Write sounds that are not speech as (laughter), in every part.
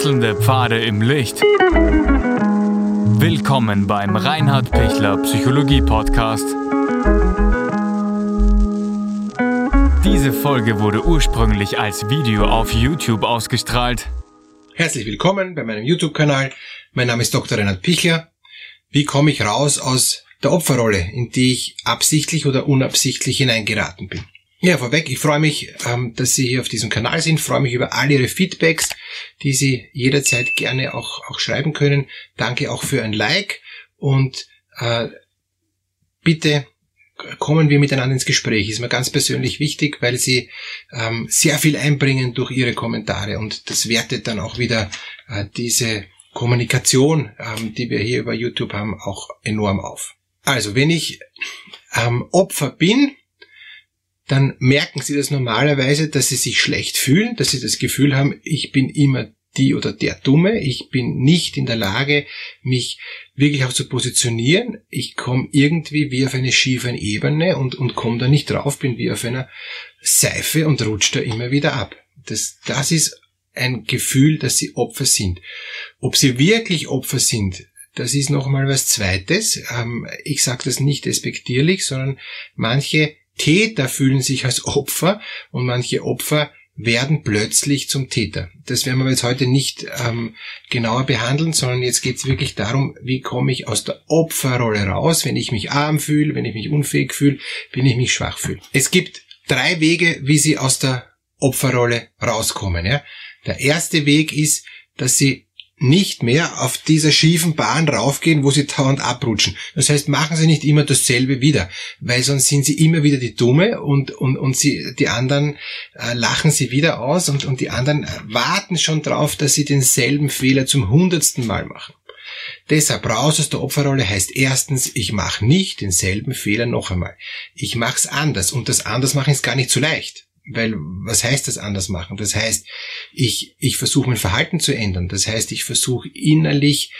Wechselnde Pfade im Licht. Willkommen beim Reinhard Pichler Psychologie Podcast. Diese Folge wurde ursprünglich als Video auf YouTube ausgestrahlt. Herzlich willkommen bei meinem YouTube-Kanal. Mein Name ist Dr. Reinhard Pichler. Wie komme ich raus aus der Opferrolle, in die ich absichtlich oder unabsichtlich hineingeraten bin? Ja, vorweg, ich freue mich, ähm, dass Sie hier auf diesem Kanal sind, ich freue mich über all Ihre Feedbacks, die Sie jederzeit gerne auch, auch schreiben können. Danke auch für ein Like und äh, bitte kommen wir miteinander ins Gespräch. Ist mir ganz persönlich wichtig, weil Sie ähm, sehr viel einbringen durch Ihre Kommentare und das wertet dann auch wieder äh, diese Kommunikation, ähm, die wir hier über YouTube haben, auch enorm auf. Also, wenn ich ähm, Opfer bin, dann merken sie das normalerweise, dass sie sich schlecht fühlen, dass sie das Gefühl haben, ich bin immer die oder der Dumme, ich bin nicht in der Lage, mich wirklich auch zu positionieren, ich komme irgendwie wie auf eine schiefe Ebene und, und komme da nicht drauf, bin wie auf einer Seife und rutsche da immer wieder ab. Das, das ist ein Gefühl, dass sie Opfer sind. Ob sie wirklich Opfer sind, das ist nochmal was Zweites. Ähm, ich sage das nicht despektierlich, sondern manche Täter fühlen sich als Opfer und manche Opfer werden plötzlich zum Täter. Das werden wir jetzt heute nicht ähm, genauer behandeln, sondern jetzt geht es wirklich darum, wie komme ich aus der Opferrolle raus, wenn ich mich arm fühle, wenn ich mich unfähig fühle, wenn ich mich schwach fühle. Es gibt drei Wege, wie Sie aus der Opferrolle rauskommen. Ja? Der erste Weg ist, dass Sie nicht mehr auf dieser schiefen Bahn raufgehen, wo sie dauernd abrutschen. Das heißt, machen sie nicht immer dasselbe wieder, weil sonst sind sie immer wieder die Dumme und, und, und sie, die anderen äh, lachen sie wieder aus und, und die anderen warten schon drauf, dass sie denselben Fehler zum hundertsten Mal machen. Deshalb raus aus der Opferrolle heißt erstens, ich mache nicht denselben Fehler noch einmal. Ich mache es anders und das anders machen ist gar nicht so leicht. Weil was heißt das anders machen? Das heißt, ich, ich versuche mein Verhalten zu ändern. Das heißt, ich versuche innerlich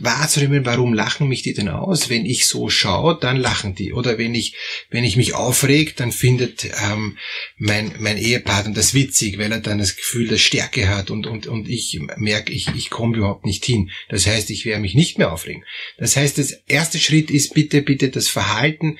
wahrzunehmen, warum lachen mich die denn aus? Wenn ich so schaue, dann lachen die. Oder wenn ich, wenn ich mich aufreg, dann findet ähm, mein, mein Ehepartner das witzig, weil er dann das Gefühl der Stärke hat und, und, und ich merke, ich, ich komme überhaupt nicht hin. Das heißt, ich werde mich nicht mehr aufregen. Das heißt, das erste Schritt ist bitte, bitte das Verhalten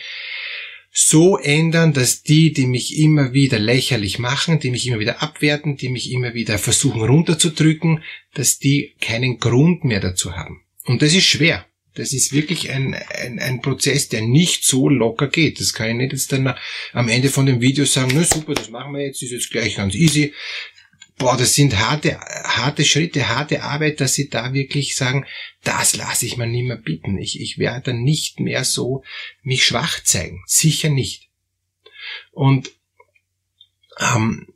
so ändern, dass die, die mich immer wieder lächerlich machen, die mich immer wieder abwerten, die mich immer wieder versuchen runterzudrücken, dass die keinen Grund mehr dazu haben. Und das ist schwer. Das ist wirklich ein, ein, ein Prozess, der nicht so locker geht. Das kann ich nicht jetzt dann am Ende von dem Video sagen, na super, das machen wir jetzt, ist jetzt gleich ganz easy boah, das sind harte, harte Schritte, harte Arbeit, dass sie da wirklich sagen, das lasse ich mir nicht mehr bieten. Ich, ich werde nicht mehr so mich schwach zeigen. Sicher nicht. Und ähm,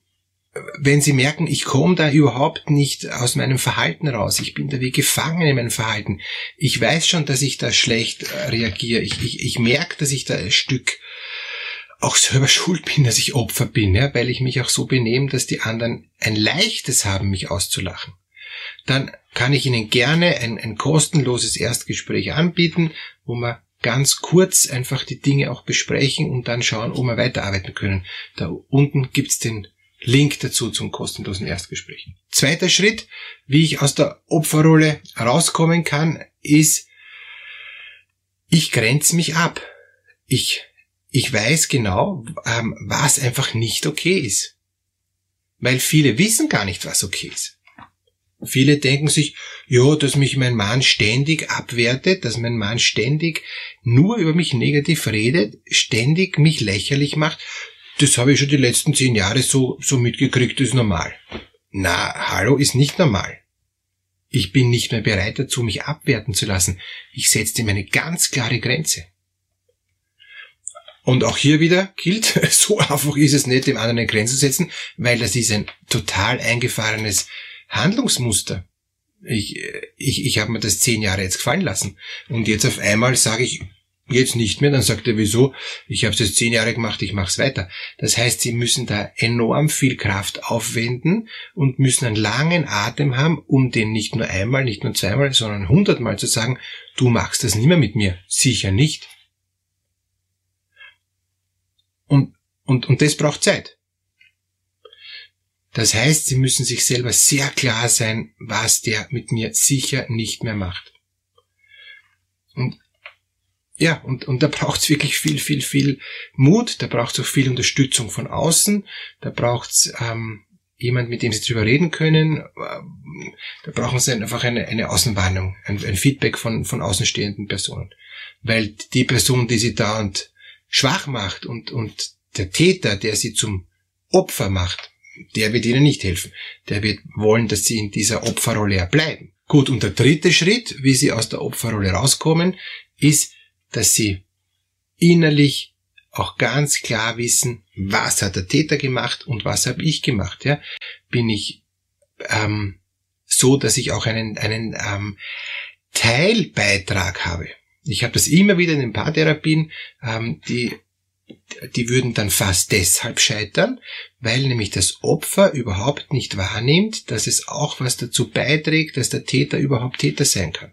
wenn Sie merken, ich komme da überhaupt nicht aus meinem Verhalten raus, ich bin da wie gefangen in meinem Verhalten, ich weiß schon, dass ich da schlecht äh, reagiere, ich, ich, ich merke, dass ich da ein Stück auch selber schuld bin, dass ich Opfer bin, ja, weil ich mich auch so benehme, dass die anderen ein leichtes haben, mich auszulachen. Dann kann ich Ihnen gerne ein, ein kostenloses Erstgespräch anbieten, wo wir ganz kurz einfach die Dinge auch besprechen und dann schauen, ob wir weiterarbeiten können. Da unten gibt's den Link dazu zum kostenlosen Erstgespräch. Zweiter Schritt, wie ich aus der Opferrolle rauskommen kann, ist, ich grenze mich ab. Ich ich weiß genau, ähm, was einfach nicht okay ist. Weil viele wissen gar nicht, was okay ist. Viele denken sich, ja, dass mich mein Mann ständig abwertet, dass mein Mann ständig nur über mich negativ redet, ständig mich lächerlich macht, das habe ich schon die letzten zehn Jahre so, so mitgekriegt, ist normal. Na, hallo, ist nicht normal. Ich bin nicht mehr bereit dazu, mich abwerten zu lassen. Ich setze ihm eine ganz klare Grenze. Und auch hier wieder gilt, (laughs) so einfach ist es nicht, dem anderen eine Grenze zu setzen, weil das ist ein total eingefahrenes Handlungsmuster. Ich, ich, ich habe mir das zehn Jahre jetzt gefallen lassen. Und jetzt auf einmal sage ich, jetzt nicht mehr, dann sagt er, wieso? Ich habe es jetzt zehn Jahre gemacht, ich mache es weiter. Das heißt, sie müssen da enorm viel Kraft aufwenden und müssen einen langen Atem haben, um den nicht nur einmal, nicht nur zweimal, sondern hundertmal zu sagen, du machst das nicht mehr mit mir. Sicher nicht. Und, und, das braucht Zeit. Das heißt, Sie müssen sich selber sehr klar sein, was der mit mir sicher nicht mehr macht. Und ja, und, und da braucht's wirklich viel, viel, viel Mut, da braucht's auch viel Unterstützung von außen, da braucht's ähm, jemand, mit dem sie drüber reden können. Da brauchen sie einfach eine, eine Außenwarnung, ein, ein Feedback von, von außenstehenden Personen. Weil die Person, die sie da und schwach macht und, und der Täter, der sie zum Opfer macht, der wird ihnen nicht helfen. Der wird wollen, dass sie in dieser Opferrolle bleiben. Gut, und der dritte Schritt, wie sie aus der Opferrolle rauskommen, ist, dass sie innerlich auch ganz klar wissen, was hat der Täter gemacht und was habe ich gemacht. Ja? Bin ich ähm, so, dass ich auch einen, einen ähm, Teilbeitrag habe. Ich habe das immer wieder in den Paartherapien, ähm, die, die würden dann fast deshalb scheitern, weil nämlich das Opfer überhaupt nicht wahrnimmt, dass es auch was dazu beiträgt, dass der Täter überhaupt Täter sein kann.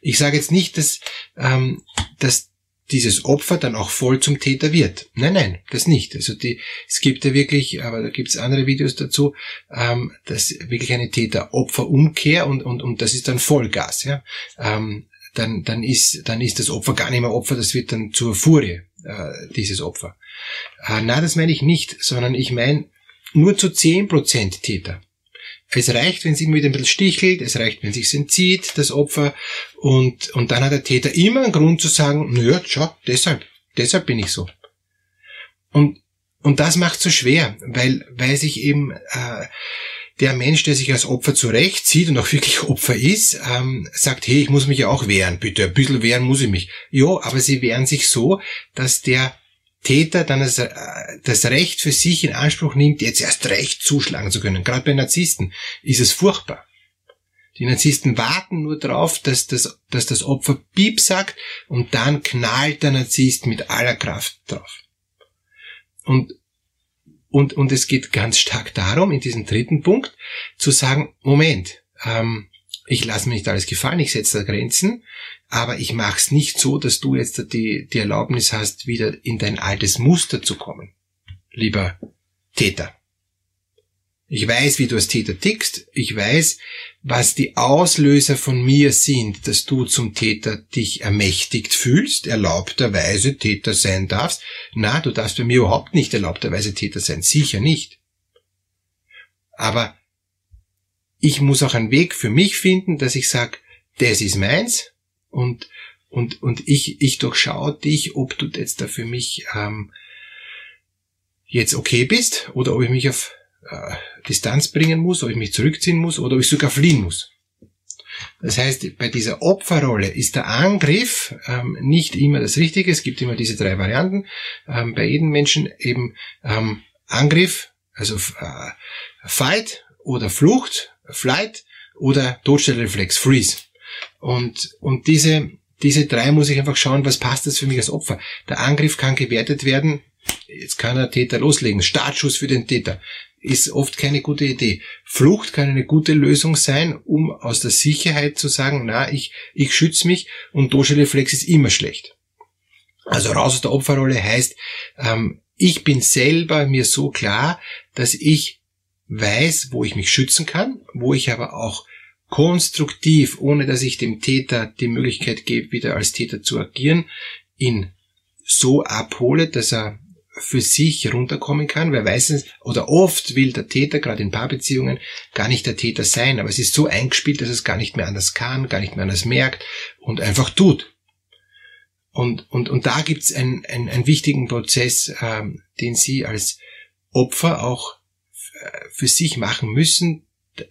Ich sage jetzt nicht, dass, ähm, dass dieses Opfer dann auch voll zum Täter wird. Nein, nein, das nicht. Also die, es gibt ja wirklich, aber da gibt es andere Videos dazu, ähm, dass wirklich eine Täter-Opfer-Umkehr und, und, und das ist dann Vollgas. Ja? Ähm, dann, dann, ist, dann ist das Opfer gar nicht mehr Opfer, das wird dann zur Furie, äh, dieses Opfer. Äh, na, das meine ich nicht, sondern ich meine nur zu zehn Prozent Täter. Es reicht, wenn es wieder ein bisschen stichelt, es reicht, wenn es sich entzieht, das Opfer, und, und dann hat der Täter immer einen Grund zu sagen, naja, schau, deshalb, deshalb bin ich so. Und, und das macht so schwer, weil, weil sich eben äh, der Mensch, der sich als Opfer zurecht sieht und auch wirklich Opfer ist, ähm, sagt, hey, ich muss mich ja auch wehren, bitte, ein bisschen wehren muss ich mich. Jo, aber sie wehren sich so, dass der Täter dann das, äh, das Recht für sich in Anspruch nimmt, jetzt erst recht zuschlagen zu können. Gerade bei Narzissten ist es furchtbar. Die Narzissten warten nur darauf, dass das, dass das Opfer Piep sagt und dann knallt der Narzisst mit aller Kraft drauf. Und, und, und es geht ganz stark darum, in diesem dritten Punkt, zu sagen, Moment, ähm, ich lasse mir nicht alles gefallen, ich setze da Grenzen, aber ich mache es nicht so, dass du jetzt die, die Erlaubnis hast, wieder in dein altes Muster zu kommen, lieber Täter. Ich weiß, wie du als Täter tickst. Ich weiß, was die Auslöser von mir sind, dass du zum Täter dich ermächtigt fühlst, erlaubterweise Täter sein darfst. Na, du darfst bei mir überhaupt nicht erlaubterweise Täter sein. Sicher nicht. Aber ich muss auch einen Weg für mich finden, dass ich sage, das ist meins, und, und, und ich, ich durchschaue dich, ob du jetzt da für mich ähm, jetzt okay bist oder ob ich mich auf äh, Distanz bringen muss, ob ich mich zurückziehen muss oder ob ich sogar fliehen muss. Das heißt, bei dieser Opferrolle ist der Angriff ähm, nicht immer das Richtige. Es gibt immer diese drei Varianten. Ähm, bei jedem Menschen eben ähm, Angriff, also äh, Fight oder Flucht, Flight oder Todstellreflex, Freeze. Und, und diese, diese drei muss ich einfach schauen, was passt das für mich als Opfer. Der Angriff kann gewertet werden, jetzt kann der Täter loslegen, Startschuss für den Täter, ist oft keine gute Idee. Flucht kann eine gute Lösung sein, um aus der Sicherheit zu sagen, na, ich, ich schütze mich und Doscheleflex ist immer schlecht. Also raus aus der Opferrolle heißt, ähm, ich bin selber mir so klar, dass ich weiß, wo ich mich schützen kann, wo ich aber auch konstruktiv, ohne dass ich dem Täter die Möglichkeit gebe, wieder als Täter zu agieren, ihn so abhole, dass er für sich runterkommen kann. Wer weiß es, oder oft will der Täter, gerade in Paarbeziehungen, gar nicht der Täter sein, aber es ist so eingespielt, dass es gar nicht mehr anders kann, gar nicht mehr anders merkt und einfach tut. Und, und, und da gibt es einen, einen, einen wichtigen Prozess, ähm, den Sie als Opfer auch für sich machen müssen,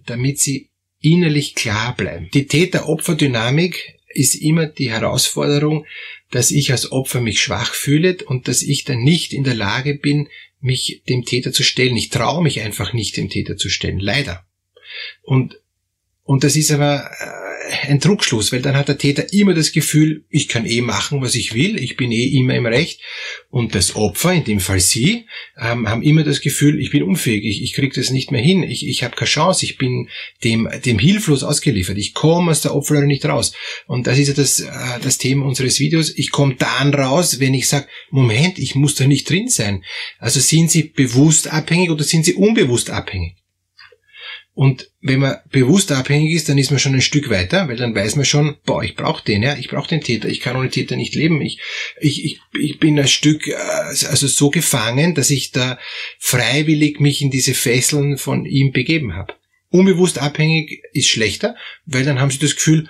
damit Sie innerlich klar bleiben. Die Täter-Opfer-Dynamik ist immer die Herausforderung, dass ich als Opfer mich schwach fühle und dass ich dann nicht in der Lage bin, mich dem Täter zu stellen. Ich traue mich einfach nicht, dem Täter zu stellen. Leider. Und, und das ist aber äh, ein Druckschluss, weil dann hat der Täter immer das Gefühl, ich kann eh machen, was ich will, ich bin eh immer im Recht. Und das Opfer, in dem Fall Sie, ähm, haben immer das Gefühl, ich bin unfähig, ich, ich kriege das nicht mehr hin, ich, ich habe keine Chance, ich bin dem, dem hilflos ausgeliefert, ich komme aus der Opferrolle nicht raus. Und das ist ja das, äh, das Thema unseres Videos. Ich komme dann raus, wenn ich sage, Moment, ich muss da nicht drin sein. Also sind Sie bewusst abhängig oder sind Sie unbewusst abhängig? Und wenn man bewusst abhängig ist, dann ist man schon ein Stück weiter, weil dann weiß man schon, boah, ich brauche den, ja, ich brauche den Täter, ich kann ohne Täter nicht leben. Ich, ich, ich, ich bin ein Stück äh, also so gefangen, dass ich da freiwillig mich in diese Fesseln von ihm begeben habe. Unbewusst abhängig ist schlechter, weil dann haben sie das Gefühl,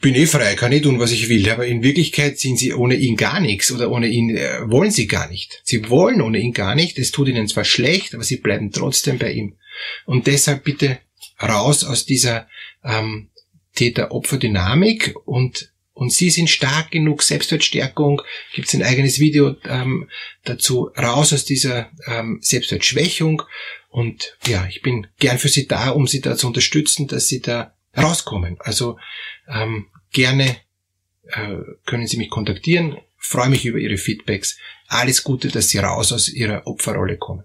bin eh frei, kann eh tun, was ich will. Aber in Wirklichkeit sind sie ohne ihn gar nichts oder ohne ihn äh, wollen sie gar nicht. Sie wollen ohne ihn gar nicht. Es tut ihnen zwar schlecht, aber sie bleiben trotzdem bei ihm. Und deshalb bitte raus aus dieser ähm, Täter-Opfer-Dynamik und und sie sind stark genug, Selbstwertstärkung, gibt es ein eigenes Video ähm, dazu, raus aus dieser ähm, Selbstwertschwächung. Und ja, ich bin gern für Sie da, um Sie da zu unterstützen, dass Sie da rauskommen. Also ähm, gerne äh, können Sie mich kontaktieren. Freue mich über Ihre Feedbacks. Alles Gute, dass Sie raus aus Ihrer Opferrolle kommen.